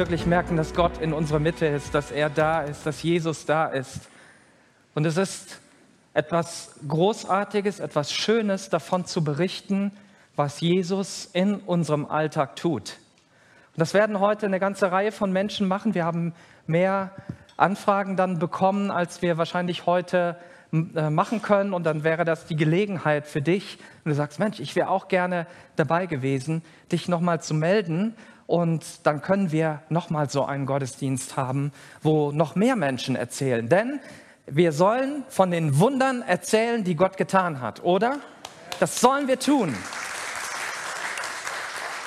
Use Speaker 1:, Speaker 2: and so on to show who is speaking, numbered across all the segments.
Speaker 1: wirklich merken, dass Gott in unserer Mitte ist, dass er da ist, dass Jesus da ist. Und es ist etwas Großartiges, etwas Schönes davon zu berichten, was Jesus in unserem Alltag tut. Und das werden heute eine ganze Reihe von Menschen machen. Wir haben mehr Anfragen dann bekommen, als wir wahrscheinlich heute äh, machen können. Und dann wäre das die Gelegenheit für dich, wenn du sagst, Mensch, ich wäre auch gerne dabei gewesen, dich nochmal zu melden. Und dann können wir nochmal so einen Gottesdienst haben, wo noch mehr Menschen erzählen. Denn wir sollen von den Wundern erzählen, die Gott getan hat, oder? Das sollen wir tun.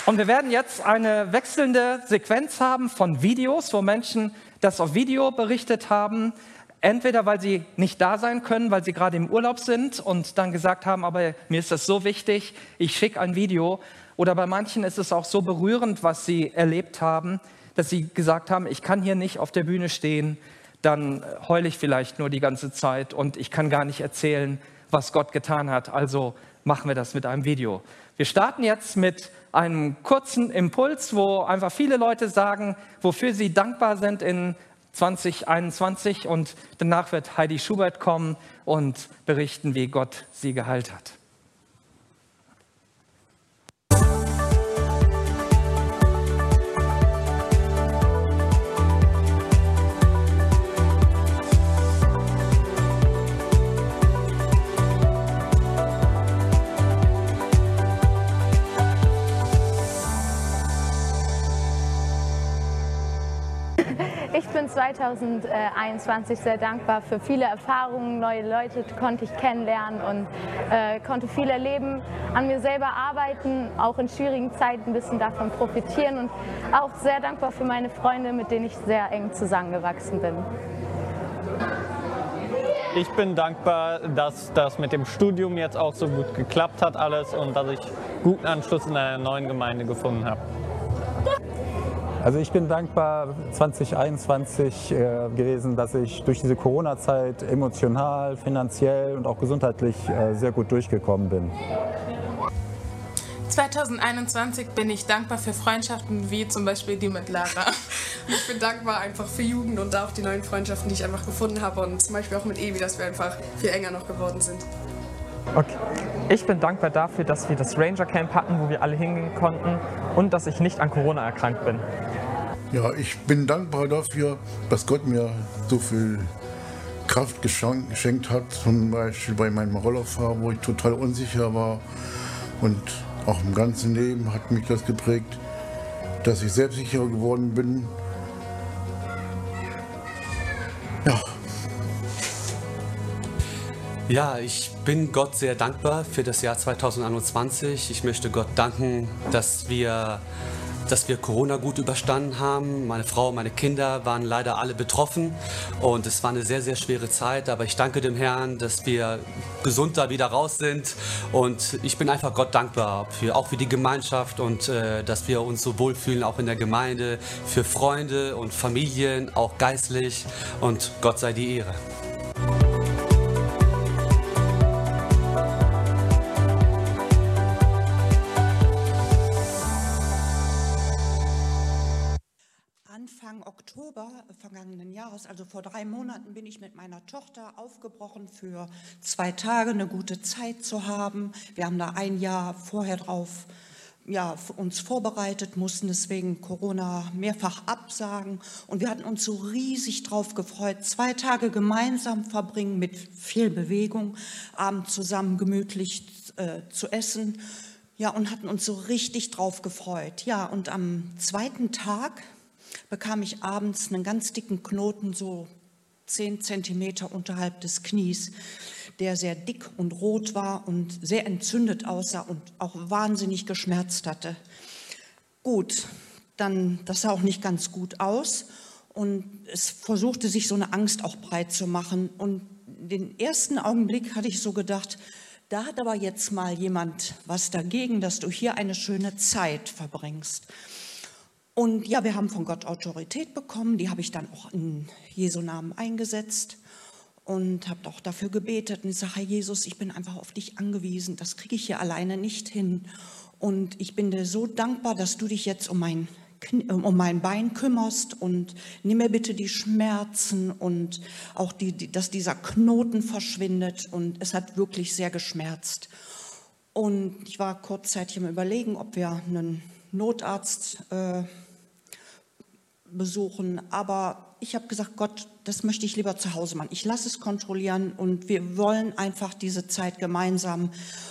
Speaker 1: Und wir werden jetzt eine wechselnde Sequenz haben von Videos, wo Menschen das auf Video berichtet haben. Entweder weil sie nicht da sein können, weil sie gerade im Urlaub sind und dann gesagt haben, aber mir ist das so wichtig, ich schicke ein Video. Oder bei manchen ist es auch so berührend, was sie erlebt haben, dass sie gesagt haben, ich kann hier nicht auf der Bühne stehen, dann heule ich vielleicht nur die ganze Zeit und ich kann gar nicht erzählen, was Gott getan hat. Also machen wir das mit einem Video. Wir starten jetzt mit einem kurzen Impuls, wo einfach viele Leute sagen, wofür sie dankbar sind in 2021 und danach wird Heidi Schubert kommen und berichten, wie Gott sie geheilt hat.
Speaker 2: Bin 2021 sehr dankbar für viele Erfahrungen, neue Leute konnte ich kennenlernen und äh, konnte viel erleben, an mir selber arbeiten, auch in schwierigen Zeiten ein bisschen davon profitieren und auch sehr dankbar für meine Freunde, mit denen ich sehr eng zusammengewachsen bin.
Speaker 3: Ich bin dankbar, dass das mit dem Studium jetzt auch so gut geklappt hat alles und dass ich guten Anschluss in einer neuen Gemeinde gefunden habe.
Speaker 4: Also ich bin dankbar 2021 äh, gewesen, dass ich durch diese Corona-Zeit emotional, finanziell und auch gesundheitlich äh, sehr gut durchgekommen bin.
Speaker 5: 2021 bin ich dankbar für Freundschaften wie zum Beispiel die mit Lara.
Speaker 6: Ich bin dankbar einfach für Jugend und auch die neuen Freundschaften, die ich einfach gefunden habe und zum Beispiel auch mit Evi, dass wir einfach viel enger noch geworden sind.
Speaker 7: Okay. Ich bin dankbar dafür, dass wir das Ranger Camp hatten, wo wir alle hingehen konnten und dass ich nicht an Corona erkrankt bin.
Speaker 8: Ja, ich bin dankbar dafür, dass Gott mir so viel Kraft geschenkt hat. Zum Beispiel bei meinem Rollerfahren, wo ich total unsicher war. Und auch im ganzen Leben hat mich das geprägt, dass ich selbstsicherer geworden bin.
Speaker 9: Ja. Ja, ich bin Gott sehr dankbar für das Jahr 2021. Ich möchte Gott danken, dass wir dass wir Corona gut überstanden haben. Meine Frau, meine Kinder waren leider alle betroffen und es war eine sehr, sehr schwere Zeit. Aber ich danke dem Herrn, dass wir gesund da wieder raus sind und ich bin einfach Gott dankbar, für, auch für die Gemeinschaft und äh, dass wir uns so wohlfühlen, auch in der Gemeinde, für Freunde und Familien, auch geistlich und Gott sei die Ehre.
Speaker 10: Vergangenen Jahres, also vor drei Monaten, bin ich mit meiner Tochter aufgebrochen, für zwei Tage eine gute Zeit zu haben. Wir haben da ein Jahr vorher drauf ja, uns vorbereitet, mussten deswegen Corona mehrfach absagen und wir hatten uns so riesig drauf gefreut, zwei Tage gemeinsam verbringen mit viel Bewegung, abends zusammen gemütlich äh, zu essen. Ja, und hatten uns so richtig drauf gefreut. Ja, und am zweiten Tag bekam ich abends einen ganz dicken Knoten, so zehn Zentimeter unterhalb des Knies, der sehr dick und rot war und sehr entzündet aussah und auch wahnsinnig geschmerzt hatte. Gut, dann, das sah auch nicht ganz gut aus und es versuchte sich so eine Angst auch breit zu machen. Und den ersten Augenblick hatte ich so gedacht, da hat aber jetzt mal jemand was dagegen, dass du hier eine schöne Zeit verbringst. Und ja, wir haben von Gott Autorität bekommen, die habe ich dann auch in Jesu Namen eingesetzt und habe auch dafür gebetet und sage, Herr Jesus, ich bin einfach auf dich angewiesen, das kriege ich hier alleine nicht hin. Und ich bin dir so dankbar, dass du dich jetzt um mein um mein Bein kümmerst und nimm mir bitte die Schmerzen und auch die, die, dass dieser Knoten verschwindet. Und es hat wirklich sehr geschmerzt. Und ich war kurzzeitig im Überlegen, ob wir einen Notarzt äh, besuchen. Aber ich habe gesagt, Gott, das möchte ich lieber zu Hause machen. Ich lasse es kontrollieren und wir wollen einfach diese Zeit gemeinsam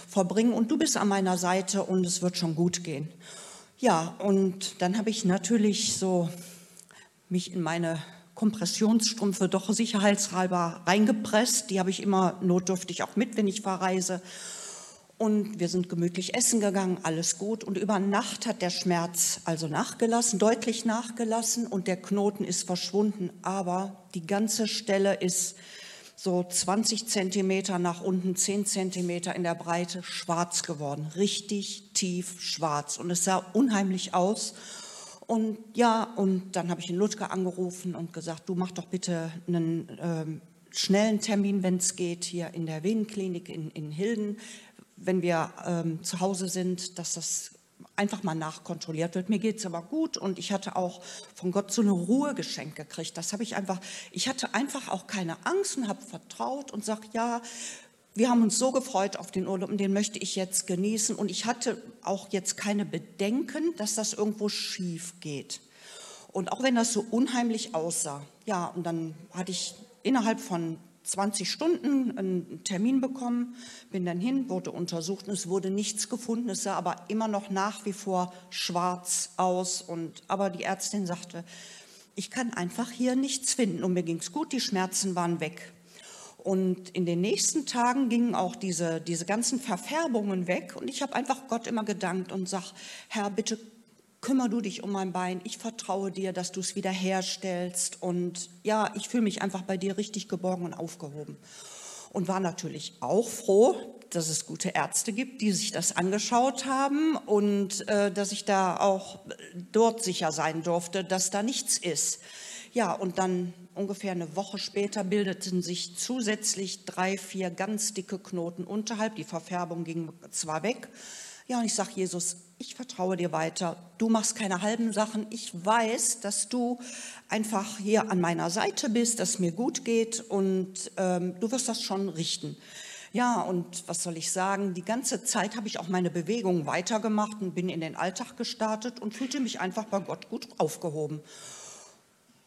Speaker 10: verbringen. Und du bist an meiner Seite und es wird schon gut gehen. Ja, und dann habe ich natürlich so mich in meine Kompressionsstrümpfe doch sicherheitshalber reingepresst. Die habe ich immer notdürftig auch mit, wenn ich verreise. Und wir sind gemütlich essen gegangen, alles gut. Und über Nacht hat der Schmerz also nachgelassen, deutlich nachgelassen und der Knoten ist verschwunden. Aber die ganze Stelle ist so 20 Zentimeter nach unten, 10 Zentimeter in der Breite schwarz geworden. Richtig tief schwarz. Und es sah unheimlich aus. Und ja, und dann habe ich den Ludger angerufen und gesagt, du mach doch bitte einen ähm, schnellen Termin, wenn es geht, hier in der Venenklinik in, in Hilden wenn wir ähm, zu Hause sind, dass das einfach mal nachkontrolliert wird. Mir geht es aber gut und ich hatte auch von Gott so eine Ruhe geschenkt gekriegt. Das habe ich einfach, ich hatte einfach auch keine Angst und habe vertraut und sage, ja, wir haben uns so gefreut auf den Urlaub und den möchte ich jetzt genießen. Und ich hatte auch jetzt keine Bedenken, dass das irgendwo schief geht. Und auch wenn das so unheimlich aussah, ja, und dann hatte ich innerhalb von 20 Stunden einen Termin bekommen, bin dann hin, wurde untersucht und es wurde nichts gefunden. Es sah aber immer noch nach wie vor schwarz aus. Und, aber die Ärztin sagte, ich kann einfach hier nichts finden. Und mir ging es gut, die Schmerzen waren weg. Und in den nächsten Tagen gingen auch diese, diese ganzen Verfärbungen weg. Und ich habe einfach Gott immer gedankt und sage, Herr, bitte kümmer du dich um mein Bein, ich vertraue dir, dass du es wieder herstellst und ja, ich fühle mich einfach bei dir richtig geborgen und aufgehoben. Und war natürlich auch froh, dass es gute Ärzte gibt, die sich das angeschaut haben und äh, dass ich da auch dort sicher sein durfte, dass da nichts ist. Ja, und dann ungefähr eine Woche später bildeten sich zusätzlich drei, vier ganz dicke Knoten unterhalb. Die Verfärbung ging zwar weg, ja, und ich sage, Jesus, ich vertraue dir weiter. Du machst keine halben Sachen. Ich weiß, dass du einfach hier an meiner Seite bist, dass es mir gut geht und ähm, du wirst das schon richten. Ja, und was soll ich sagen? Die ganze Zeit habe ich auch meine Bewegungen weitergemacht und bin in den Alltag gestartet und fühlte mich einfach bei Gott gut aufgehoben.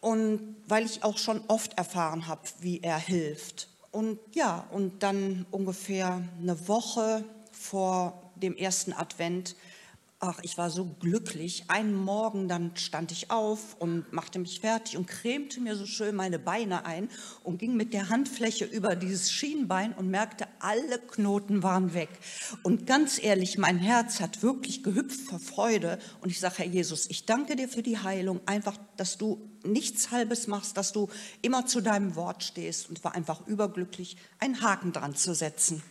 Speaker 10: Und weil ich auch schon oft erfahren habe, wie er hilft. Und ja, und dann ungefähr eine Woche vor dem ersten Advent, ach, ich war so glücklich. Einen Morgen, dann stand ich auf und machte mich fertig und cremte mir so schön meine Beine ein und ging mit der Handfläche über dieses Schienbein und merkte, alle Knoten waren weg. Und ganz ehrlich, mein Herz hat wirklich gehüpft vor Freude. Und ich sage, Herr Jesus, ich danke dir für die Heilung, einfach, dass du nichts Halbes machst, dass du immer zu deinem Wort stehst und war einfach überglücklich, einen Haken dran zu setzen.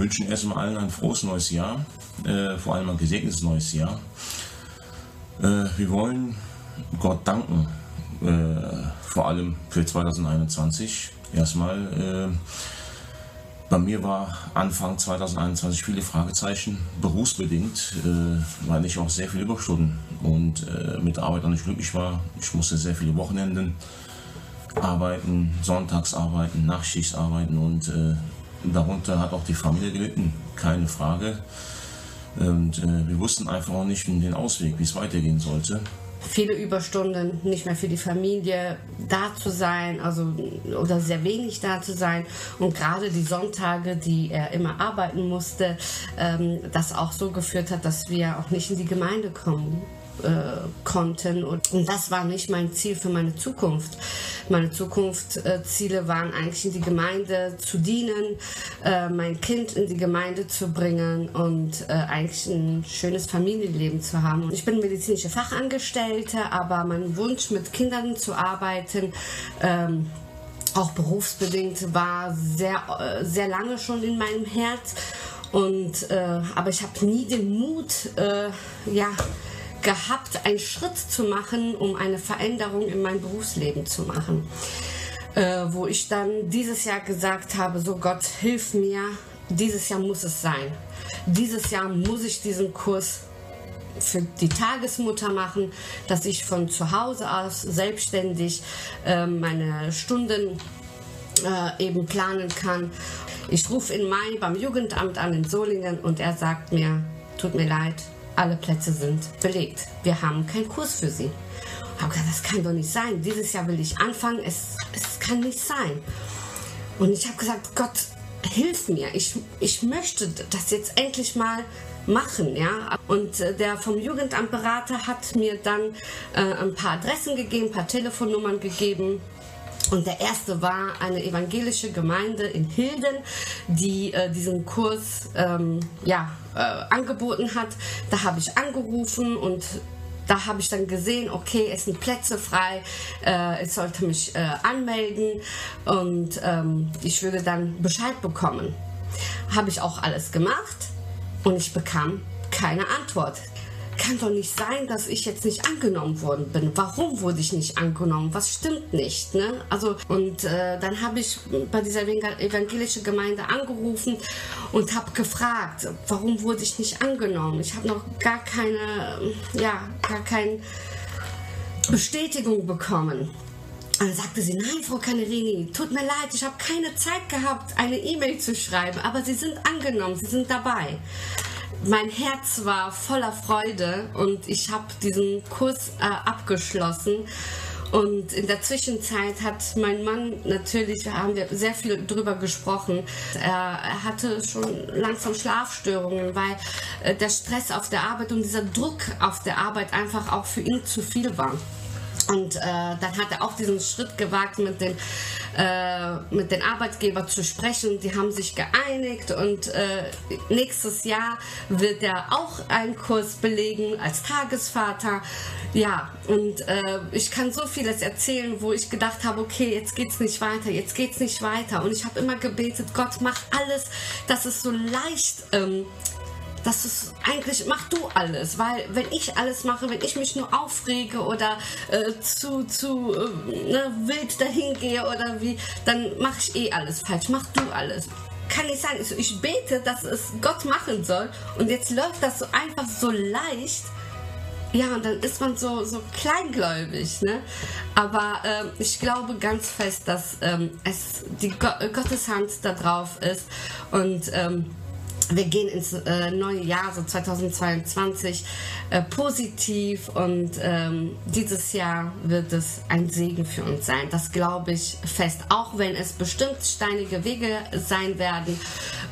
Speaker 11: Wünschen erstmal allen ein frohes neues Jahr, äh, vor allem ein gesegnetes neues Jahr. Äh, wir wollen Gott danken, äh, vor allem für 2021. Erstmal, äh, bei mir war Anfang 2021 viele Fragezeichen, berufsbedingt, äh, weil ich auch sehr viele Überstunden und äh, mit der Arbeit auch nicht glücklich war. Ich musste sehr viele Wochenenden arbeiten, sonntags arbeiten, Nachtschicht arbeiten und Darunter hat auch die Familie gelitten, keine Frage. Und äh, wir wussten einfach auch nicht den Ausweg, wie es weitergehen sollte.
Speaker 12: Viele Überstunden, nicht mehr für die Familie da zu sein, also oder sehr wenig da zu sein. Und gerade die Sonntage, die er immer arbeiten musste, ähm, das auch so geführt hat, dass wir auch nicht in die Gemeinde kommen äh, konnten. Und, und, das war nicht mein Ziel für meine Zukunft. Meine Zukunftsziele äh, waren eigentlich in die Gemeinde zu dienen, äh, mein Kind in die Gemeinde zu bringen und äh, eigentlich ein schönes Familienleben zu haben. Und ich bin medizinische Fachangestellte, aber mein Wunsch mit Kindern zu arbeiten, ähm, auch berufsbedingt, war sehr, äh, sehr lange schon in meinem Herz. Und, äh, aber ich habe nie den Mut, ja, gehabt, einen Schritt zu machen, um eine Veränderung in meinem Berufsleben zu machen. Äh, wo ich dann dieses Jahr gesagt habe, so Gott, hilf mir, dieses Jahr muss es sein. Dieses Jahr muss ich diesen Kurs für die Tagesmutter machen, dass ich von zu Hause aus selbstständig äh, meine Stunden äh, eben planen kann. Ich rufe in Mai beim Jugendamt an in Solingen und er sagt mir, tut mir leid, alle Plätze sind belegt. Wir haben keinen Kurs für Sie. Gesagt, das kann doch nicht sein. Dieses Jahr will ich anfangen. Es, es kann nicht sein. Und ich habe gesagt, Gott, hilf mir. Ich, ich möchte das jetzt endlich mal machen, ja. Und äh, der vom Jugendamtberater hat mir dann äh, ein paar Adressen gegeben, ein paar Telefonnummern gegeben. Und der erste war eine evangelische Gemeinde in Hilden, die äh, diesen Kurs ähm, ja, äh, angeboten hat. Da habe ich angerufen und da habe ich dann gesehen, okay, es sind Plätze frei, äh, ich sollte mich äh, anmelden und ähm, ich würde dann Bescheid bekommen. Habe ich auch alles gemacht und ich bekam keine Antwort. Kann doch nicht sein, dass ich jetzt nicht angenommen worden bin. Warum wurde ich nicht angenommen? Was stimmt nicht? Ne? Also und äh, dann habe ich bei dieser evangelischen Gemeinde angerufen und habe gefragt, warum wurde ich nicht angenommen? Ich habe noch gar keine, ja, gar keine Bestätigung bekommen. dann sagte sie, nein, Frau Canerini, tut mir leid, ich habe keine Zeit gehabt, eine E-Mail zu schreiben, aber Sie sind angenommen, Sie sind dabei mein Herz war voller Freude und ich habe diesen Kurs äh, abgeschlossen. Und in der Zwischenzeit hat mein Mann natürlich, haben wir sehr viel drüber gesprochen. Er, er hatte schon langsam Schlafstörungen, weil äh, der Stress auf der Arbeit und dieser Druck auf der Arbeit einfach auch für ihn zu viel war. Und äh, dann hat er auch diesen Schritt gewagt, mit den, äh, mit den Arbeitgebern zu sprechen. Die haben sich geeinigt und äh, nächstes Jahr wird er auch einen Kurs belegen als Tagesvater. Ja, und äh, ich kann so vieles erzählen, wo ich gedacht habe, okay, jetzt geht's nicht weiter, jetzt geht's nicht weiter. Und ich habe immer gebetet, Gott, mach alles, dass es so leicht ähm, das ist eigentlich mach du alles, weil wenn ich alles mache, wenn ich mich nur aufrege oder äh, zu zu äh, ne, wild dahin gehe oder wie, dann mache ich eh alles falsch. Mach du alles. Kann nicht sein. Ich, ich bete, dass es Gott machen soll und jetzt läuft das so einfach so leicht. Ja, und dann ist man so, so kleingläubig, ne? Aber ähm, ich glaube ganz fest, dass ähm, es die Go Gottes Hand da drauf ist und ähm, wir gehen ins äh, neue Jahr, so 2022, äh, positiv und ähm, dieses Jahr wird es ein Segen für uns sein. Das glaube ich fest, auch wenn es bestimmt steinige Wege sein werden.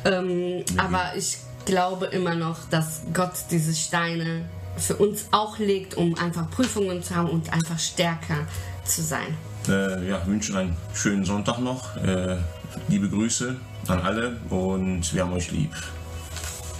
Speaker 12: Ähm, ja. Aber ich glaube immer noch, dass Gott diese Steine für uns auch legt, um einfach Prüfungen zu haben und einfach stärker zu sein.
Speaker 11: Äh, ja, wünschen einen schönen Sonntag noch. Äh, liebe Grüße an alle und wir haben euch lieb.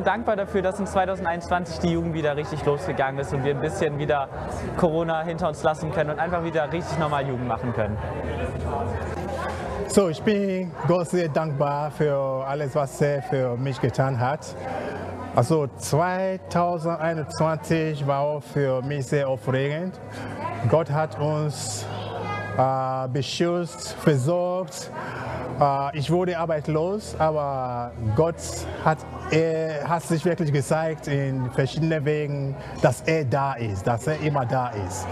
Speaker 7: Bin dankbar dafür, dass in 2021 die Jugend wieder richtig losgegangen ist und wir ein bisschen wieder Corona hinter uns lassen können und einfach wieder richtig normal Jugend machen können.
Speaker 13: So, ich bin Gott sehr dankbar für alles, was er für mich getan hat. Also 2021 war auch für mich sehr aufregend. Gott hat uns äh, beschützt, versorgt. Äh, ich wurde arbeitslos, aber Gott hat, er hat sich wirklich gezeigt in verschiedenen Wegen, dass er da ist, dass er immer da ist.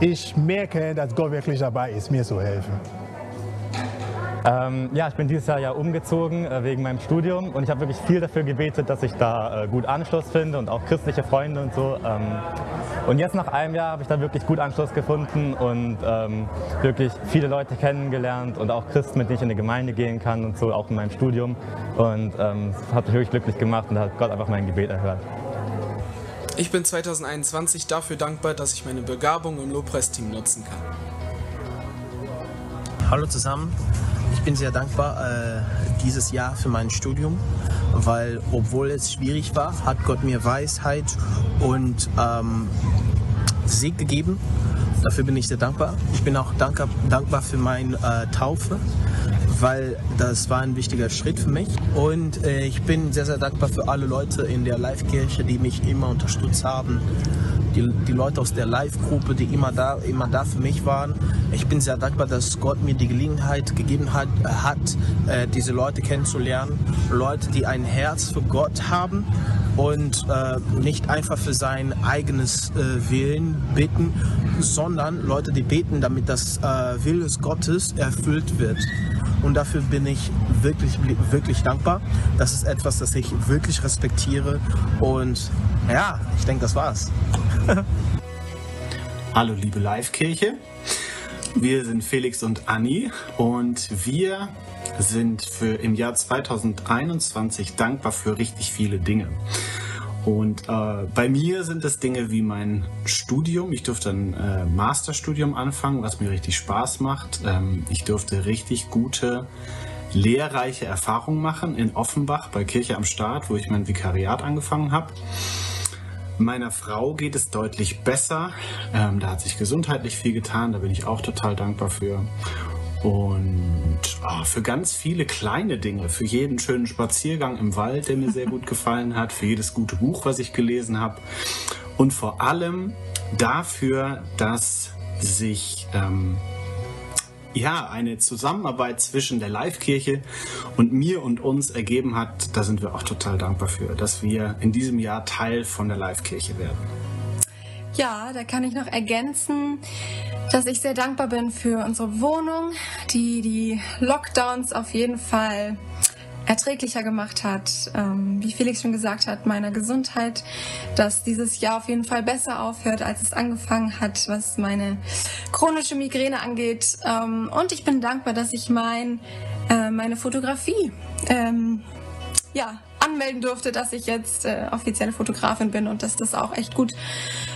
Speaker 13: Ich merke, dass Gott wirklich dabei ist, mir zu helfen.
Speaker 14: Ähm, ja, ich bin dieses Jahr ja umgezogen äh, wegen meinem Studium und ich habe wirklich viel dafür gebetet, dass ich da äh, gut Anschluss finde und auch christliche Freunde und so. Ähm, und jetzt nach einem Jahr habe ich da wirklich gut Anschluss gefunden und ähm, wirklich viele Leute kennengelernt und auch Christen, mit denen ich in die Gemeinde gehen kann und so, auch in meinem Studium. Und ähm, das hat mich wirklich glücklich gemacht und da hat Gott einfach mein Gebet erhört.
Speaker 15: Ich bin 2021 dafür dankbar, dass ich meine Begabung im Lobpreisteam nutzen kann.
Speaker 16: Hallo zusammen. Ich bin sehr dankbar äh, dieses Jahr für mein Studium, weil obwohl es schwierig war, hat Gott mir Weisheit und ähm, Sieg gegeben. Dafür bin ich sehr dankbar. Ich bin auch dankbar, dankbar für meine äh, Taufe, weil das war ein wichtiger Schritt für mich. Und äh, ich bin sehr, sehr dankbar für alle Leute in der Live-Kirche, die mich immer unterstützt haben. Die, die Leute aus der Live-Gruppe, die immer da, immer da für mich waren. Ich bin sehr dankbar, dass Gott mir die Gelegenheit gegeben hat, hat äh, diese Leute kennenzulernen. Leute, die ein Herz für Gott haben und äh, nicht einfach für sein eigenes äh, Willen beten, sondern Leute, die beten, damit das äh, Wille Gottes erfüllt wird. Und dafür bin ich wirklich, wirklich dankbar. Das ist etwas, das ich wirklich respektiere. Und ja, ich denke, das war's.
Speaker 17: Hallo liebe Live-Kirche. Wir sind Felix und Anni und wir sind für im Jahr 2021 dankbar für richtig viele Dinge. Und äh, bei mir sind es Dinge wie mein Studium. Ich durfte ein äh, Masterstudium anfangen, was mir richtig Spaß macht. Ähm, ich durfte richtig gute, lehrreiche Erfahrungen machen in Offenbach bei Kirche am Start, wo ich mein Vikariat angefangen habe. Meiner Frau geht es deutlich besser. Ähm, da hat sich gesundheitlich viel getan. Da bin ich auch total dankbar für. Und oh, für ganz viele kleine Dinge, für jeden schönen Spaziergang im Wald, der mir sehr gut gefallen hat, für jedes gute Buch, was ich gelesen habe. Und vor allem dafür, dass sich ähm, ja, eine Zusammenarbeit zwischen der Live-Kirche und mir und uns ergeben hat, da sind wir auch total dankbar für, dass wir in diesem Jahr Teil von der Live-Kirche werden.
Speaker 18: Ja, da kann ich noch ergänzen, dass ich sehr dankbar bin für unsere Wohnung, die die Lockdowns auf jeden Fall erträglicher gemacht hat. Ähm, wie Felix schon gesagt hat, meiner Gesundheit, dass dieses Jahr auf jeden Fall besser aufhört, als es angefangen hat, was meine chronische Migräne angeht. Ähm, und ich bin dankbar, dass ich mein, äh, meine Fotografie ähm, ja, anmelden durfte, dass ich jetzt äh, offizielle Fotografin bin und dass das auch echt gut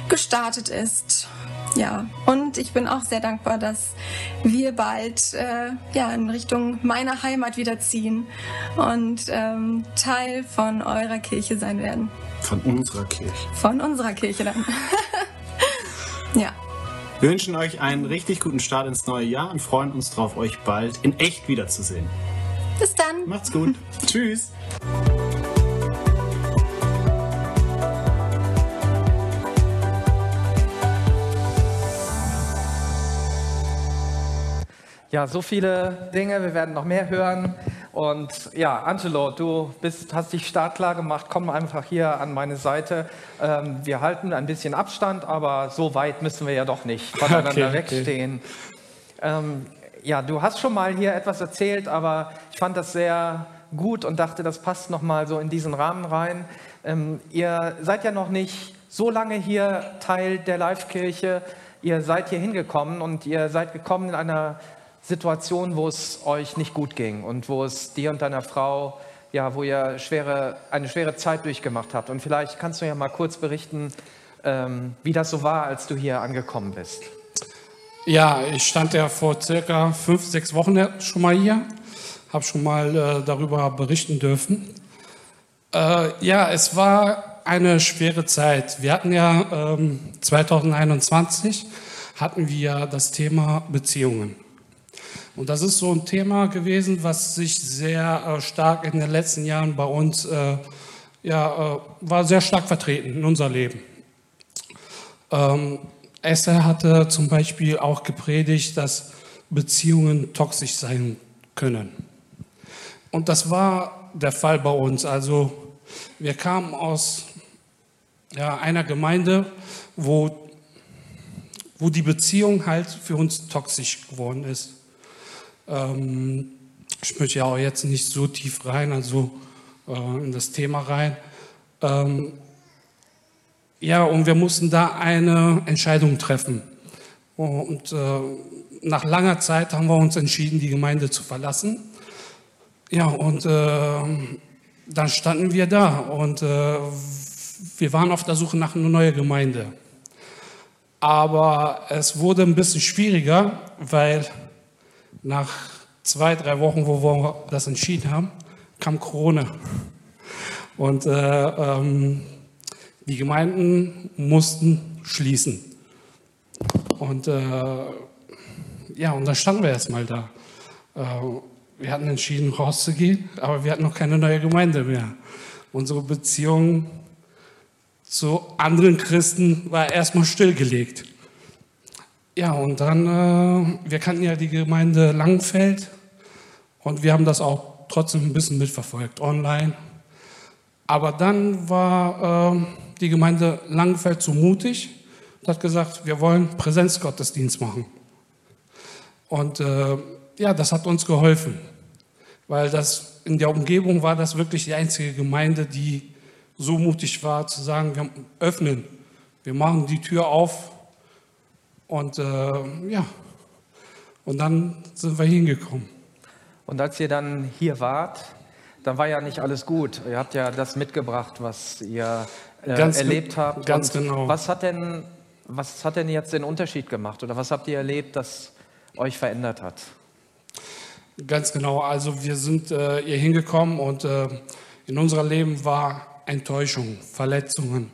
Speaker 18: gestartet ist. Ja, und ich bin auch sehr dankbar, dass wir bald äh, ja, in Richtung meiner Heimat wieder ziehen und ähm, Teil von eurer Kirche sein werden.
Speaker 17: Von unserer Kirche.
Speaker 18: Von unserer Kirche dann. ja.
Speaker 17: Wir wünschen euch einen richtig guten Start ins neue Jahr und freuen uns darauf, euch bald in echt wiederzusehen.
Speaker 18: Bis dann.
Speaker 17: Macht's gut. Tschüss.
Speaker 1: Ja, so viele Dinge, wir werden noch mehr hören. Und ja, Angelo, du bist, hast dich startklar gemacht. Komm einfach hier an meine Seite. Ähm, wir halten ein bisschen Abstand, aber so weit müssen wir ja doch nicht voneinander okay, wegstehen. Okay. Ähm, ja, du hast schon mal hier etwas erzählt, aber ich fand das sehr gut und dachte, das passt noch mal so in diesen Rahmen rein. Ähm, ihr seid ja noch nicht so lange hier Teil der Live-Kirche. Ihr seid hier hingekommen und ihr seid gekommen in einer Situation, wo es euch nicht gut ging und wo es dir und deiner Frau, ja, wo ihr schwere, eine schwere Zeit durchgemacht habt. Und vielleicht kannst du ja mal kurz berichten, ähm, wie das so war, als du hier angekommen bist.
Speaker 19: Ja, ich stand ja vor circa fünf, sechs Wochen schon mal hier, habe schon mal äh, darüber berichten dürfen. Äh, ja, es war eine schwere Zeit. Wir hatten ja ähm, 2021 hatten wir das Thema Beziehungen. Und das ist so ein Thema gewesen, was sich sehr äh, stark in den letzten Jahren bei uns, äh, ja, äh, war sehr stark vertreten in unser Leben. Ähm, Esther hatte zum Beispiel auch gepredigt, dass Beziehungen toxisch sein können. Und das war der Fall bei uns. Also wir kamen aus ja, einer Gemeinde, wo, wo die Beziehung halt für uns toxisch geworden ist. Ähm, ich möchte ja auch jetzt nicht so tief rein, also äh, in das Thema rein. Ähm, ja, und wir mussten da eine Entscheidung treffen. Und äh, nach langer Zeit haben wir uns entschieden, die Gemeinde zu verlassen. Ja, und äh, dann standen wir da und äh, wir waren auf der Suche nach einer neuen Gemeinde. Aber es wurde ein bisschen schwieriger, weil nach zwei, drei Wochen, wo wir das entschieden haben, kam Corona. Und äh, ähm, die Gemeinden mussten schließen. Und äh, ja, und dann standen wir erstmal da. Äh, wir hatten entschieden, rauszugehen, aber wir hatten noch keine neue Gemeinde mehr. Unsere Beziehung zu anderen Christen war erstmal stillgelegt. Ja, und dann, äh, wir kannten ja die Gemeinde Langfeld und wir haben das auch trotzdem ein bisschen mitverfolgt, online. Aber dann war äh, die Gemeinde Langfeld so mutig und hat gesagt, wir wollen Präsenzgottesdienst machen. Und äh, ja, das hat uns geholfen, weil das in der Umgebung war das wirklich die einzige Gemeinde, die so mutig war zu sagen, wir öffnen, wir machen die Tür auf und äh, ja, und dann sind wir hingekommen.
Speaker 1: Und als ihr dann hier wart, dann war ja nicht alles gut. Ihr habt ja das mitgebracht, was ihr äh,
Speaker 19: Ganz
Speaker 1: erlebt habt.
Speaker 19: ganz
Speaker 1: Und
Speaker 19: genau.
Speaker 1: Was hat, denn, was hat denn jetzt den Unterschied gemacht? Oder was habt ihr erlebt, das euch verändert hat?
Speaker 19: Ganz genau. Also wir sind äh, hier hingekommen und äh, in unserem Leben war Enttäuschung, Verletzungen.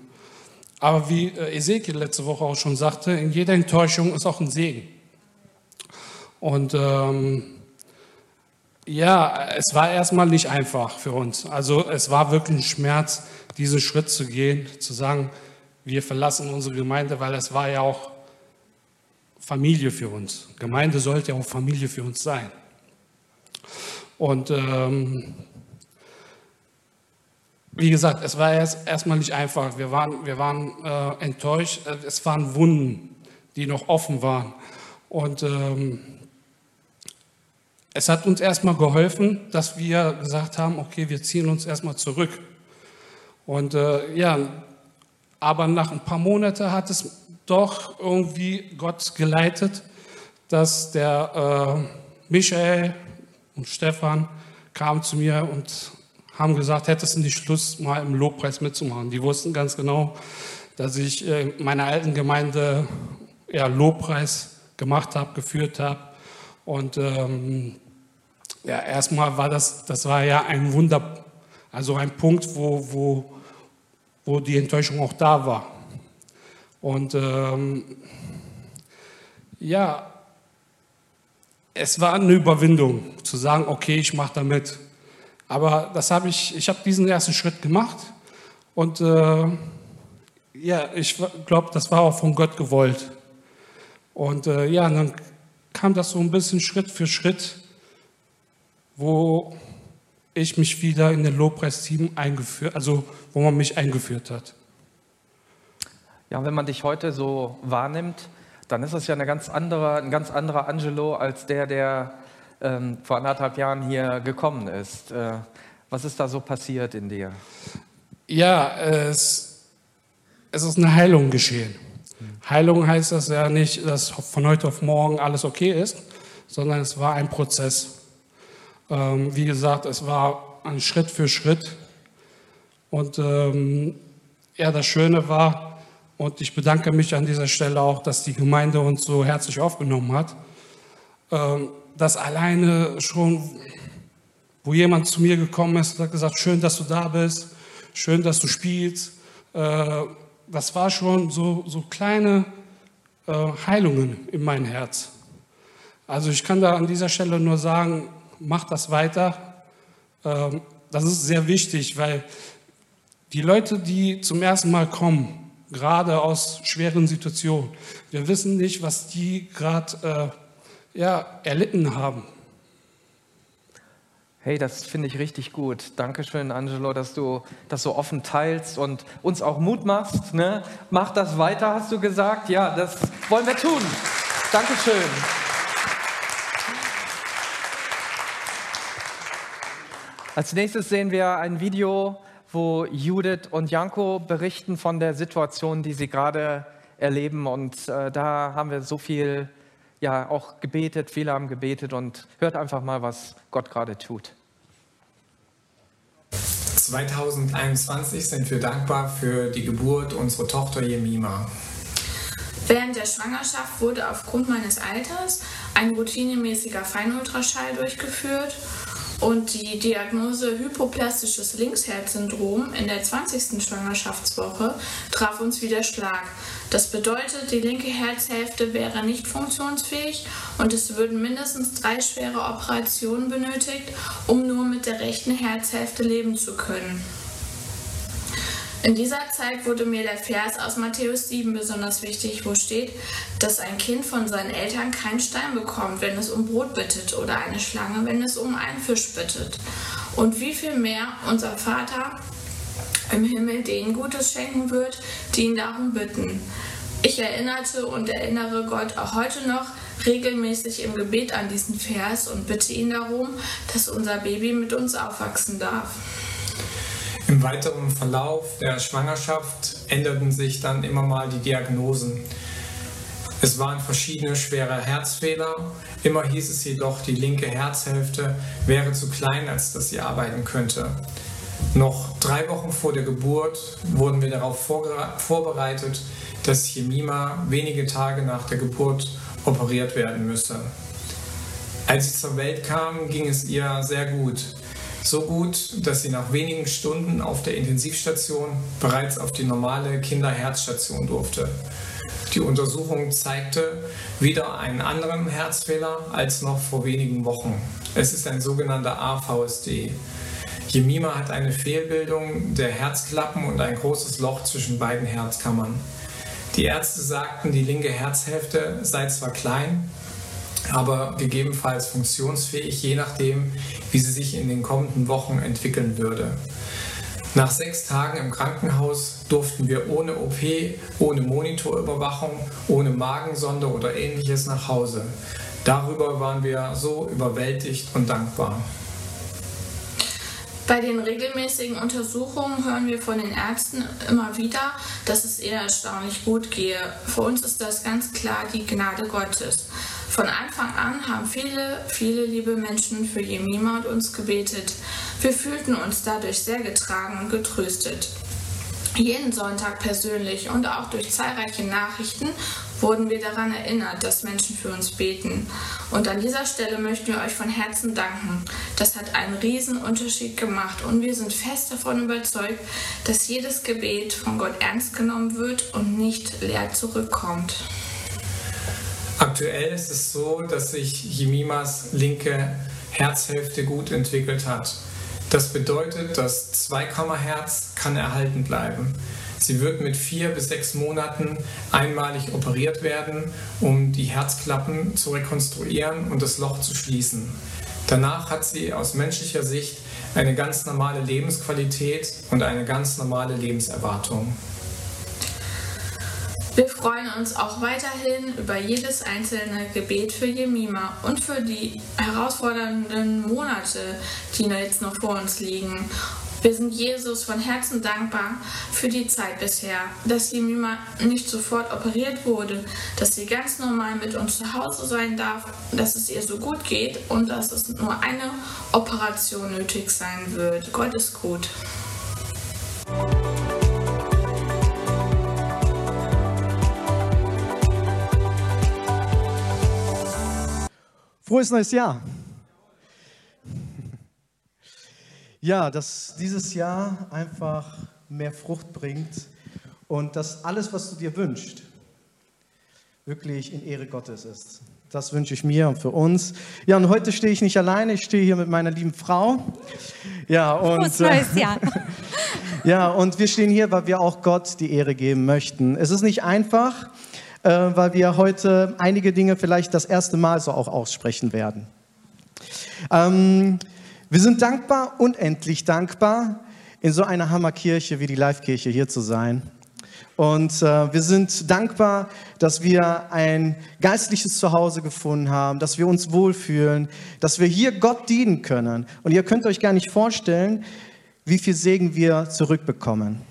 Speaker 19: Aber wie äh, Ezekiel letzte Woche auch schon sagte, in jeder Enttäuschung ist auch ein Segen. Und ähm, ja, es war erstmal nicht einfach für uns. Also es war wirklich ein Schmerz, diesen Schritt zu gehen, zu sagen, wir verlassen unsere Gemeinde, weil es war ja auch Familie für uns. Gemeinde sollte ja auch Familie für uns sein. Und ähm, wie gesagt, es war erst erstmal nicht einfach. Wir waren, wir waren äh, enttäuscht. Es waren Wunden, die noch offen waren. Und ähm, es hat uns erstmal geholfen, dass wir gesagt haben, okay, wir ziehen uns erstmal zurück. Und äh, ja, aber nach ein paar Monaten hat es doch irgendwie Gott geleitet, dass der äh, Michael und Stefan kamen zu mir und haben gesagt, hättest du nicht Lust, mal im Lobpreis mitzumachen. Die wussten ganz genau, dass ich äh, in meiner alten Gemeinde ja, Lobpreis gemacht habe, geführt habe. Und ähm, ja, erstmal war das, das war ja ein Wunder, also ein Punkt, wo, wo, wo die Enttäuschung auch da war. Und ähm, ja, es war eine Überwindung zu sagen, okay, ich mache damit. Aber das habe ich, ich habe diesen ersten Schritt gemacht und äh, ja, ich glaube, das war auch von Gott gewollt. Und äh, ja, dann kam das so ein bisschen Schritt für Schritt, wo ich mich wieder in den Lobpreisteam eingeführt, also wo man mich eingeführt hat.
Speaker 1: Ja, wenn man dich heute so wahrnimmt, dann ist es ja eine ganz andere, ein ganz anderer Angelo als der, der ähm, vor anderthalb Jahren hier gekommen ist. Äh, was ist da so passiert in dir?
Speaker 19: Ja, es, es ist eine Heilung geschehen. Heilung heißt das ja nicht, dass von heute auf morgen alles okay ist, sondern es war ein Prozess. Ähm, wie gesagt, es war ein Schritt für Schritt. Und ähm, ja, das Schöne war, und ich bedanke mich an dieser Stelle auch, dass die Gemeinde uns so herzlich aufgenommen hat, ähm, dass alleine schon, wo jemand zu mir gekommen ist und hat gesagt, schön, dass du da bist, schön, dass du spielst, äh, das war schon so, so kleine äh, Heilungen in mein Herz. Also ich kann da an dieser Stelle nur sagen, mach das weiter. Ähm, das ist sehr wichtig, weil die Leute, die zum ersten Mal kommen, gerade aus schweren Situationen, wir wissen nicht, was die gerade äh, ja, erlitten haben.
Speaker 1: Hey, das finde ich richtig gut. Dankeschön, Angelo, dass du das so offen teilst und uns auch Mut machst. Ne? Mach das weiter, hast du gesagt. Ja, das wollen wir tun. Dankeschön. Als nächstes sehen wir ein Video, wo Judith und Janko berichten von der Situation, die sie gerade erleben. Und äh, da haben wir so viel ja auch gebetet, viele haben gebetet und hört einfach mal, was Gott gerade tut.
Speaker 20: 2021 sind wir dankbar für die Geburt unserer Tochter Jemima.
Speaker 5: Während der Schwangerschaft wurde aufgrund meines Alters ein routinemäßiger Feinultraschall durchgeführt und die Diagnose hypoplastisches Linksherzsyndrom in der 20. Schwangerschaftswoche traf uns wie der Schlag. Das bedeutet, die linke Herzhälfte wäre nicht funktionsfähig und es würden mindestens drei schwere Operationen benötigt, um nur mit der rechten Herzhälfte leben zu können. In dieser Zeit wurde mir der Vers aus Matthäus 7 besonders wichtig, wo steht, dass ein Kind von seinen Eltern keinen Stein bekommt, wenn es um Brot bittet, oder eine Schlange, wenn es um einen Fisch bittet. Und wie viel mehr unser Vater im Himmel denen Gutes schenken wird, die ihn darum bitten. Ich erinnerte und erinnere Gott auch heute noch regelmäßig im Gebet an diesen Vers und bitte ihn darum, dass unser Baby mit uns aufwachsen darf.
Speaker 20: Im weiteren Verlauf der Schwangerschaft änderten sich dann immer mal die Diagnosen. Es waren verschiedene schwere Herzfehler. Immer hieß es jedoch, die linke Herzhälfte wäre zu klein, als dass sie arbeiten könnte. Noch drei Wochen vor der Geburt wurden wir darauf vorbereitet, dass Jemima wenige Tage nach der Geburt operiert werden müsse. Als sie zur Welt kam, ging es ihr sehr gut. So gut, dass sie nach wenigen Stunden auf der Intensivstation bereits auf die normale Kinderherzstation durfte. Die Untersuchung zeigte wieder einen anderen Herzfehler als noch vor wenigen Wochen. Es ist ein sogenannter AVSD. Jemima hat eine Fehlbildung der Herzklappen und ein großes Loch zwischen beiden Herzkammern. Die Ärzte sagten, die linke Herzhälfte sei zwar klein, aber gegebenenfalls funktionsfähig, je nachdem, wie sie sich in den kommenden Wochen entwickeln würde. Nach sechs Tagen im Krankenhaus durften wir ohne OP, ohne Monitorüberwachung, ohne Magensonde oder ähnliches nach Hause. Darüber waren wir so überwältigt und dankbar.
Speaker 5: Bei den regelmäßigen Untersuchungen hören wir von den Ärzten immer wieder, dass es ihr erstaunlich gut gehe. Für uns ist das ganz klar die Gnade Gottes. Von Anfang an haben viele, viele liebe Menschen für Jemima und uns gebetet. Wir fühlten uns dadurch sehr getragen und getröstet. Jeden Sonntag persönlich und auch durch zahlreiche Nachrichten wurden wir daran erinnert, dass Menschen für uns beten. Und an dieser Stelle möchten wir euch von Herzen danken. Das hat einen riesen Unterschied gemacht und wir sind fest davon überzeugt, dass jedes Gebet von Gott ernst genommen wird und nicht leer zurückkommt.
Speaker 20: Aktuell ist es so, dass sich Jemimas linke Herzhälfte gut entwickelt hat. Das bedeutet, das Zweikammerherz kann erhalten bleiben. Sie wird mit vier bis sechs Monaten einmalig operiert werden, um die Herzklappen zu rekonstruieren und das Loch zu schließen. Danach hat sie aus menschlicher Sicht eine ganz normale Lebensqualität und eine ganz normale Lebenserwartung.
Speaker 5: Wir freuen uns auch weiterhin über jedes einzelne Gebet für Jemima und für die herausfordernden Monate, die jetzt noch vor uns liegen. Wir sind Jesus von Herzen dankbar für die Zeit bisher, dass Jemima nicht sofort operiert wurde, dass sie ganz normal mit uns zu Hause sein darf, dass es ihr so gut geht und dass es nur eine Operation nötig sein wird. Gott ist gut.
Speaker 21: Frohes neues Jahr. Ja, dass dieses Jahr einfach mehr Frucht bringt und dass alles, was du dir wünschst, wirklich in Ehre Gottes ist. Das wünsche ich mir und für uns. Ja, und heute stehe ich nicht alleine, ich stehe hier mit meiner lieben Frau. Ja, und,
Speaker 22: Jahr.
Speaker 21: ja, und wir stehen hier, weil wir auch Gott die Ehre geben möchten. Es ist nicht einfach, äh, weil wir heute einige Dinge vielleicht das erste Mal so auch aussprechen werden. Ähm, wir sind dankbar, unendlich dankbar, in so einer Hammerkirche wie die Live-Kirche hier zu sein. Und äh, wir sind dankbar, dass wir ein geistliches Zuhause gefunden haben, dass wir uns wohlfühlen, dass wir hier Gott dienen können. Und ihr könnt euch gar nicht vorstellen, wie viel Segen wir zurückbekommen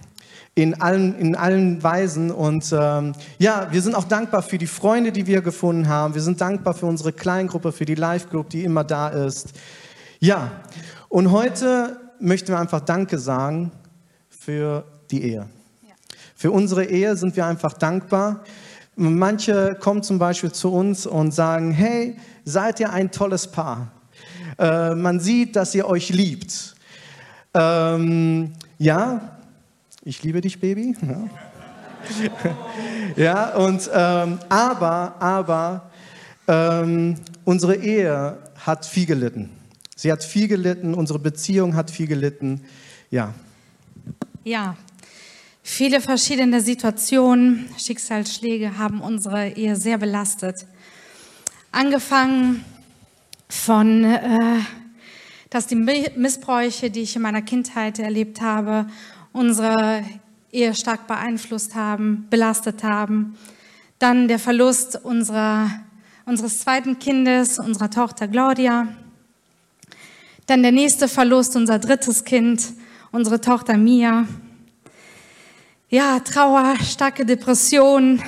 Speaker 21: in allen, in allen Weisen. Und ähm, ja, wir sind auch dankbar für die Freunde, die wir gefunden haben. Wir sind dankbar für unsere Kleingruppe, für die Live-Group, die immer da ist. Ja, und heute möchten wir einfach Danke sagen für die Ehe. Für unsere Ehe sind wir einfach dankbar. Manche kommen zum Beispiel zu uns und sagen, hey, seid ihr ein tolles Paar. Äh, man sieht, dass ihr euch liebt. Ähm, ja, ich liebe dich, Baby. Ja, ja und ähm, aber, aber ähm, unsere Ehe hat viel gelitten. Sie hat viel gelitten, unsere Beziehung hat viel gelitten. Ja.
Speaker 23: Ja, viele verschiedene Situationen, Schicksalsschläge haben unsere Ehe sehr belastet. Angefangen von, äh, dass die Missbräuche, die ich in meiner Kindheit erlebt habe, unsere Ehe stark beeinflusst haben, belastet haben. Dann der Verlust unserer, unseres zweiten Kindes, unserer Tochter Claudia. Dann der nächste Verlust, unser drittes Kind, unsere Tochter Mia. Ja, Trauer, starke Depressionen,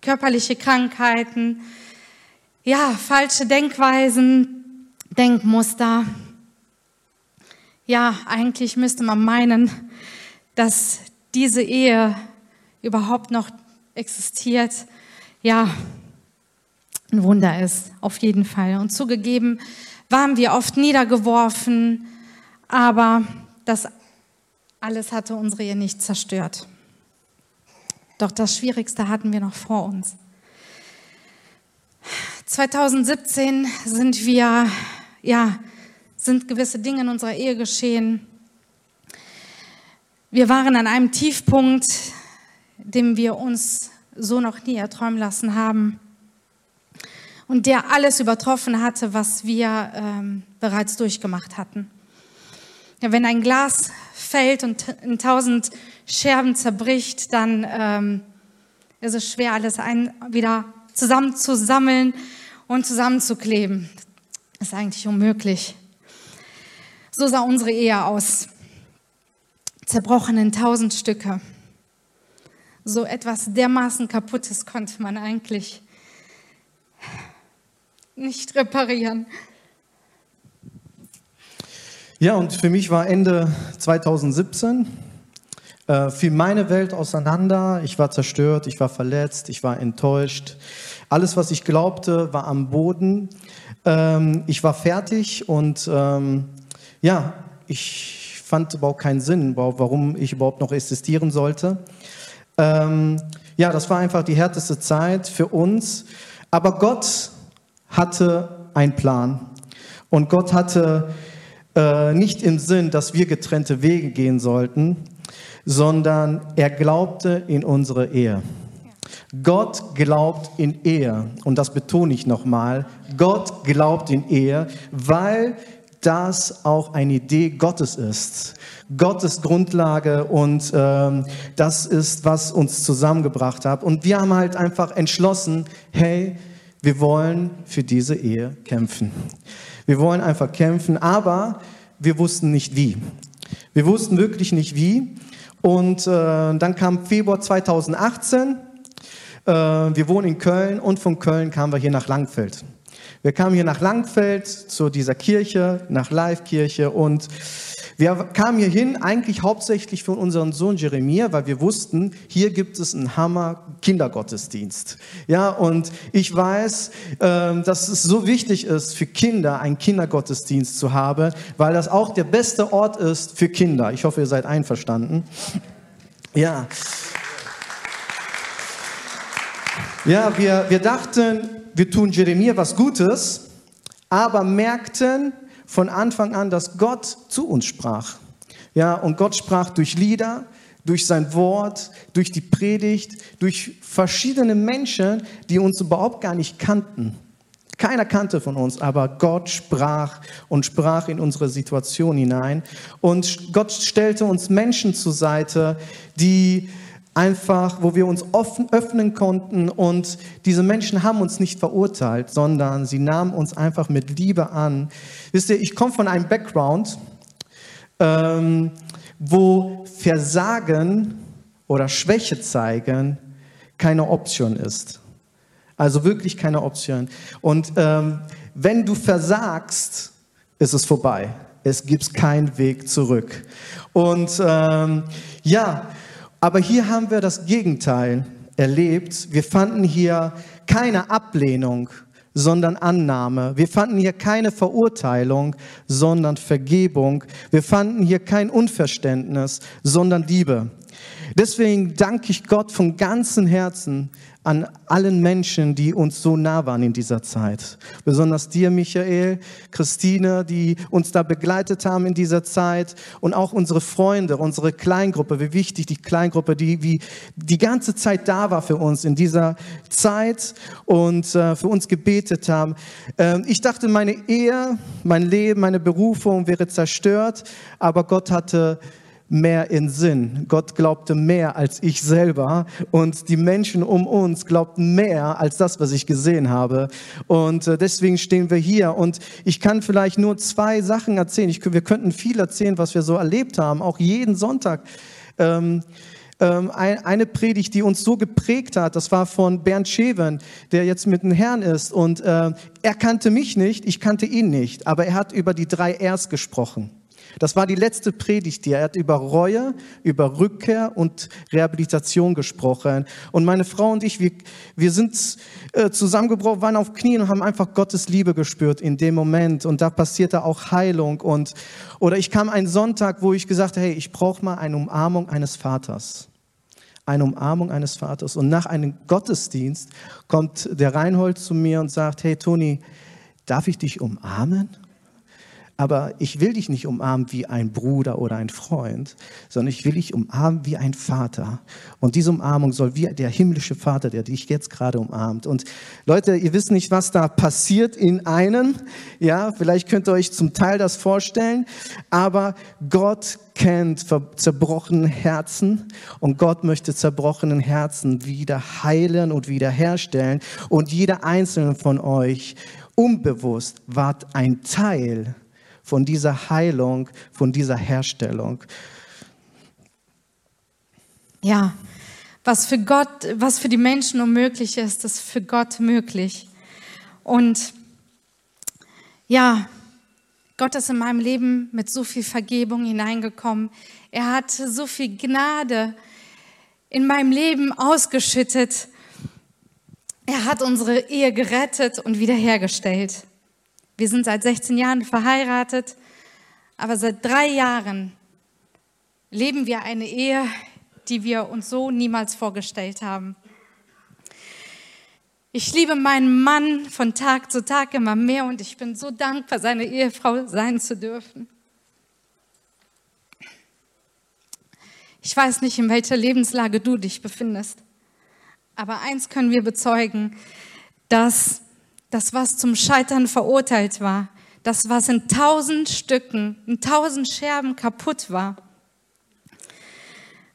Speaker 23: körperliche Krankheiten, ja, falsche Denkweisen, Denkmuster. Ja, eigentlich müsste man meinen, dass diese Ehe überhaupt noch existiert. Ja, ein Wunder ist, auf jeden Fall. Und zugegeben, waren wir oft niedergeworfen, aber das alles hatte unsere Ehe nicht zerstört. Doch das Schwierigste hatten wir noch vor uns. 2017 sind wir, ja, sind gewisse Dinge in unserer Ehe geschehen. Wir waren an einem Tiefpunkt, den wir uns so noch nie erträumen lassen haben und der alles übertroffen hatte, was wir ähm, bereits durchgemacht hatten. Ja, wenn ein Glas fällt und in tausend Scherben zerbricht, dann ähm, ist es schwer, alles ein, wieder zusammenzusammeln und zusammenzukleben. Das ist eigentlich unmöglich. So sah unsere Ehe aus. Zerbrochen in tausend Stücke. So etwas dermaßen Kaputtes konnte man eigentlich nicht reparieren.
Speaker 21: Ja, und für mich war Ende 2017, äh, fiel meine Welt auseinander. Ich war zerstört, ich war verletzt, ich war enttäuscht. Alles, was ich glaubte, war am Boden. Ähm, ich war fertig und ähm, ja, ich fand überhaupt keinen Sinn, warum ich überhaupt noch existieren sollte. Ähm, ja, das war einfach die härteste Zeit für uns. Aber Gott hatte einen Plan. Und Gott hatte äh, nicht im Sinn, dass wir getrennte Wege gehen sollten, sondern er glaubte in unsere Ehe. Gott glaubt in Ehe. Und das betone ich nochmal. Gott glaubt in Ehe, weil das auch eine Idee Gottes ist. Gottes Grundlage und ähm, das ist, was uns zusammengebracht hat. Und wir haben halt einfach entschlossen, hey, wir wollen für diese Ehe kämpfen. Wir wollen einfach kämpfen, aber wir wussten nicht wie. Wir wussten wirklich nicht wie. Und äh, dann kam Februar 2018. Äh, wir wohnen in Köln und von Köln kamen wir hier nach Langfeld. Wir kamen hier nach Langfeld zu dieser Kirche, nach Live-Kirche und wir kamen hier hin eigentlich hauptsächlich für unseren Sohn Jeremia, weil wir wussten, hier gibt es einen Hammer Kindergottesdienst. Ja, und ich weiß, ähm, dass es so wichtig ist für Kinder, einen Kindergottesdienst zu haben, weil das auch der beste Ort ist für Kinder. Ich hoffe, ihr seid einverstanden. Ja. Ja, wir, wir dachten, wir tun Jeremia was Gutes, aber merkten, von Anfang an, dass Gott zu uns sprach. Ja, und Gott sprach durch Lieder, durch sein Wort, durch die Predigt, durch verschiedene Menschen, die uns überhaupt gar nicht kannten. Keiner kannte von uns, aber Gott sprach und sprach in unsere Situation hinein. Und Gott stellte uns Menschen zur Seite, die einfach, wo wir uns offen, öffnen konnten und diese Menschen haben uns nicht verurteilt, sondern sie nahmen uns einfach mit Liebe an. Wisst ihr, ich komme von einem Background, ähm, wo Versagen oder Schwäche zeigen keine Option ist. Also wirklich keine Option. Und ähm, wenn du versagst, ist es vorbei. es gibt keinen Weg zurück. Und ähm, ja, aber hier haben wir das Gegenteil erlebt. Wir fanden hier keine Ablehnung, sondern Annahme. Wir fanden hier keine Verurteilung, sondern Vergebung. Wir fanden hier kein Unverständnis, sondern Liebe. Deswegen danke ich Gott von ganzem Herzen an allen Menschen, die uns so nah waren in dieser Zeit. Besonders dir, Michael, Christine, die uns da begleitet haben in dieser Zeit und auch unsere Freunde, unsere Kleingruppe, wie wichtig die Kleingruppe, die wie die ganze Zeit da war für uns in dieser Zeit und äh, für uns gebetet haben. Ähm, ich dachte, meine Ehe, mein Leben, meine Berufung wäre zerstört, aber Gott hatte mehr in Sinn. Gott glaubte mehr als ich selber und die Menschen um uns glaubten mehr als das, was ich gesehen habe. Und äh, deswegen stehen wir hier und ich kann vielleicht nur zwei Sachen erzählen. Ich, wir könnten viel erzählen, was wir so erlebt haben, auch jeden Sonntag. Ähm, ähm, eine Predigt, die uns so geprägt hat, das war von Bernd Scheven, der jetzt mit dem Herrn ist. Und äh, er kannte mich nicht, ich kannte ihn nicht, aber er hat über die drei Rs gesprochen. Das war die letzte Predigt, die er hat über Reue, über Rückkehr und Rehabilitation gesprochen. Und meine Frau und ich, wir, wir sind äh, zusammengebrochen, waren auf Knien und haben einfach Gottes Liebe gespürt in dem Moment. Und da passierte auch Heilung. Und, oder ich kam einen Sonntag, wo ich gesagt habe, hey, ich brauche mal eine Umarmung eines Vaters eine Umarmung eines Vaters. Und nach einem Gottesdienst kommt der Reinhold zu mir und sagt, hey Toni, darf ich dich umarmen? Aber ich will dich nicht umarmen wie ein Bruder oder ein Freund, sondern ich will dich umarmen wie ein Vater. Und diese Umarmung soll wie der himmlische Vater, der dich jetzt gerade umarmt. Und Leute, ihr wisst nicht, was da passiert in einem. Ja, vielleicht könnt ihr euch zum Teil das vorstellen. Aber Gott kennt zerbrochene Herzen und Gott möchte zerbrochenen Herzen wieder heilen und wiederherstellen. Und jeder einzelne von euch unbewusst wart ein Teil von dieser Heilung, von dieser Herstellung.
Speaker 23: Ja, was für Gott, was für die Menschen unmöglich ist, ist für Gott möglich. Und ja, Gott ist in meinem Leben mit so viel Vergebung hineingekommen. Er hat so viel Gnade in meinem Leben ausgeschüttet. Er hat unsere Ehe gerettet und wiederhergestellt. Wir sind seit 16 Jahren verheiratet, aber seit drei Jahren leben wir eine Ehe, die wir uns so niemals vorgestellt haben. Ich liebe meinen Mann von Tag zu Tag immer mehr und ich bin so dankbar, seine Ehefrau sein zu dürfen. Ich weiß nicht, in welcher Lebenslage du dich befindest, aber eins können wir bezeugen, dass das, was zum Scheitern verurteilt war, das, was in tausend Stücken, in tausend Scherben kaputt war,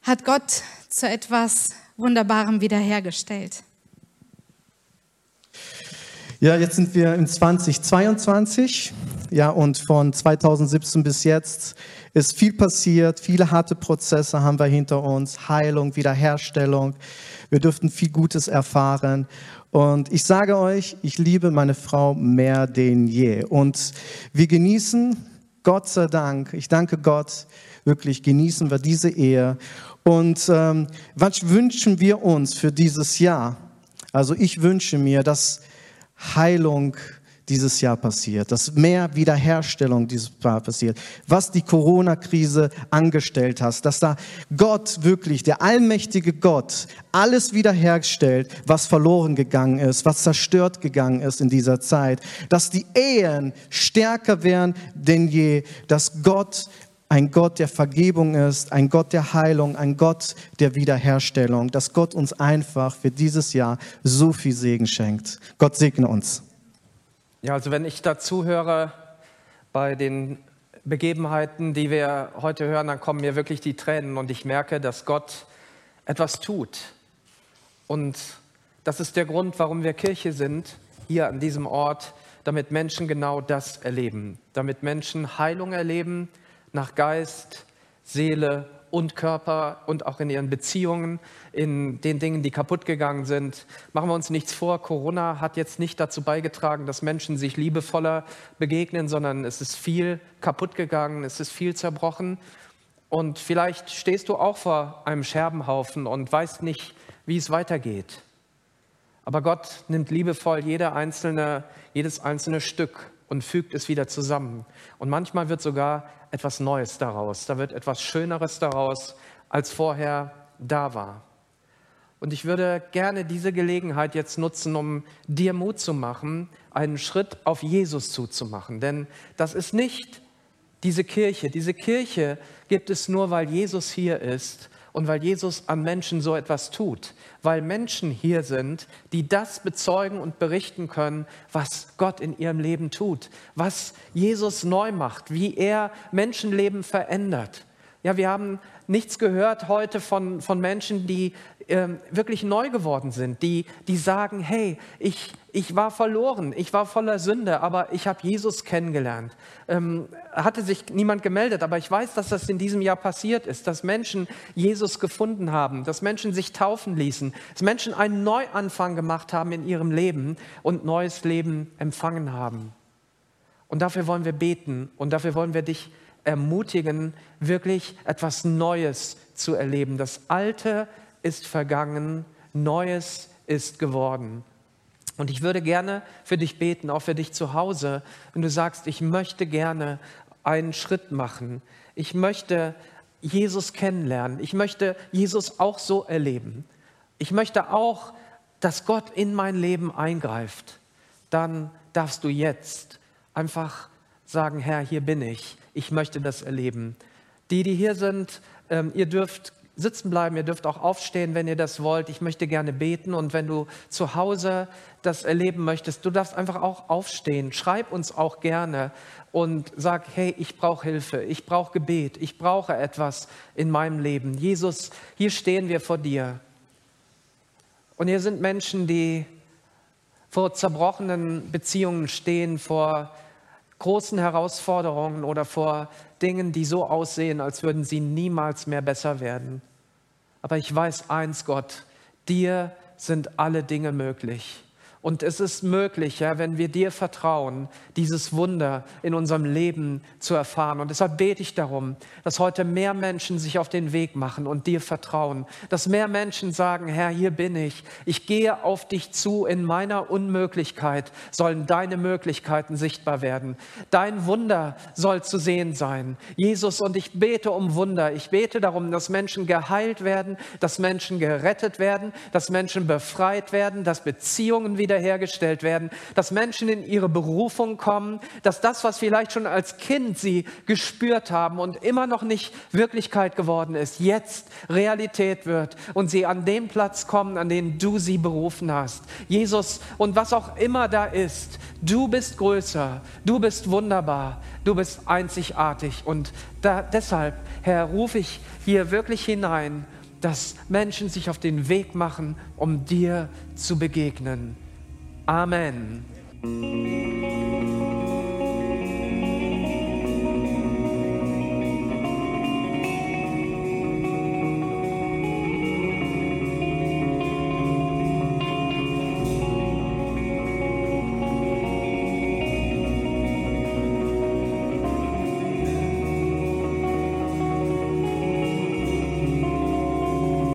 Speaker 23: hat Gott zu etwas Wunderbarem wiederhergestellt.
Speaker 21: Ja, jetzt sind wir im 2022. Ja, und von 2017 bis jetzt ist viel passiert. Viele harte Prozesse haben wir hinter uns. Heilung, Wiederherstellung. Wir dürften viel Gutes erfahren. Und ich sage euch, ich liebe meine Frau mehr denn je. Und wir genießen, Gott sei Dank, ich danke Gott, wirklich genießen wir diese Ehe. Und ähm, was wünschen wir uns für dieses Jahr? Also ich wünsche mir, dass Heilung dieses Jahr passiert, dass mehr Wiederherstellung dieses Jahr passiert, was die Corona-Krise angestellt hat, dass da Gott wirklich, der allmächtige Gott, alles wiederherstellt, was verloren gegangen ist, was zerstört gegangen ist in dieser Zeit, dass die Ehen stärker werden denn je, dass Gott ein Gott der Vergebung ist, ein Gott der Heilung, ein Gott der Wiederherstellung, dass Gott uns einfach für dieses Jahr so viel Segen schenkt. Gott segne uns.
Speaker 1: Ja, also wenn ich dazu höre bei den Begebenheiten, die wir heute hören, dann kommen mir wirklich die Tränen und ich merke, dass Gott etwas tut. Und das ist der Grund, warum wir Kirche sind, hier an diesem Ort, damit Menschen genau das erleben, damit Menschen Heilung erleben nach Geist, Seele und Körper und auch in ihren Beziehungen, in den Dingen, die kaputt gegangen sind. Machen wir uns nichts vor, Corona hat jetzt nicht dazu beigetragen, dass Menschen sich liebevoller begegnen, sondern es ist viel kaputt gegangen, es ist viel zerbrochen. Und vielleicht stehst du auch vor einem Scherbenhaufen und weißt nicht, wie es weitergeht. Aber Gott nimmt liebevoll jede einzelne, jedes einzelne Stück und fügt es wieder zusammen. Und manchmal wird sogar etwas Neues daraus. Da wird etwas Schöneres daraus, als vorher da war. Und ich würde gerne diese Gelegenheit jetzt nutzen, um dir Mut zu machen, einen Schritt auf Jesus zuzumachen. Denn das ist nicht diese Kirche. Diese Kirche gibt es nur, weil Jesus hier ist und weil Jesus an Menschen so etwas tut, weil Menschen hier sind, die das bezeugen und berichten können, was Gott in ihrem Leben tut, was Jesus neu macht, wie er Menschenleben verändert. Ja, wir haben nichts gehört heute von, von Menschen, die äh, wirklich neu geworden sind, die, die sagen, hey, ich, ich war verloren, ich war voller Sünde, aber ich habe Jesus kennengelernt. Ähm, hatte sich niemand gemeldet, aber ich weiß, dass das in diesem Jahr passiert ist, dass Menschen Jesus gefunden haben, dass Menschen sich taufen ließen, dass Menschen einen Neuanfang gemacht haben in ihrem Leben und neues Leben empfangen haben. Und dafür wollen wir beten und dafür wollen wir dich ermutigen, wirklich etwas Neues zu erleben. Das Alte ist vergangen, Neues ist geworden. Und ich würde gerne für dich beten, auch für dich zu Hause, wenn du sagst, ich möchte gerne einen Schritt machen. Ich möchte Jesus kennenlernen. Ich möchte Jesus auch so erleben. Ich möchte auch, dass Gott in mein Leben eingreift. Dann darfst du jetzt einfach sagen, Herr, hier bin ich. Ich möchte das erleben. Die, die hier sind, ähm, ihr dürft sitzen bleiben, ihr dürft auch aufstehen, wenn ihr das wollt. Ich möchte gerne beten und wenn du zu Hause das erleben möchtest, du darfst einfach auch aufstehen. Schreib uns auch gerne und sag, hey, ich brauche Hilfe, ich brauche Gebet, ich brauche etwas in meinem Leben. Jesus, hier stehen wir vor dir. Und hier sind Menschen, die vor zerbrochenen Beziehungen stehen, vor großen Herausforderungen oder vor Dingen, die so aussehen, als würden sie niemals mehr besser werden. Aber ich weiß eins, Gott, dir sind alle Dinge möglich. Und es ist möglich, ja, wenn wir dir vertrauen, dieses Wunder in unserem Leben zu erfahren. Und deshalb bete ich darum, dass heute mehr Menschen sich auf den Weg machen und dir vertrauen. Dass mehr Menschen sagen, Herr, hier bin ich. Ich gehe auf dich zu. In meiner Unmöglichkeit sollen deine Möglichkeiten sichtbar werden. Dein Wunder soll zu sehen sein. Jesus, und ich bete um Wunder. Ich bete darum, dass Menschen geheilt werden, dass Menschen gerettet werden, dass Menschen befreit werden, dass Beziehungen wieder wiederhergestellt werden, dass Menschen in ihre Berufung kommen, dass das, was vielleicht schon als Kind sie gespürt haben und immer noch nicht Wirklichkeit geworden ist, jetzt Realität wird und sie an den Platz kommen, an den du sie berufen hast. Jesus, und was auch immer da ist, du bist größer, du bist wunderbar, du bist einzigartig und da, deshalb, Herr, rufe ich hier wirklich hinein, dass Menschen sich auf den Weg machen, um dir zu begegnen. Amen.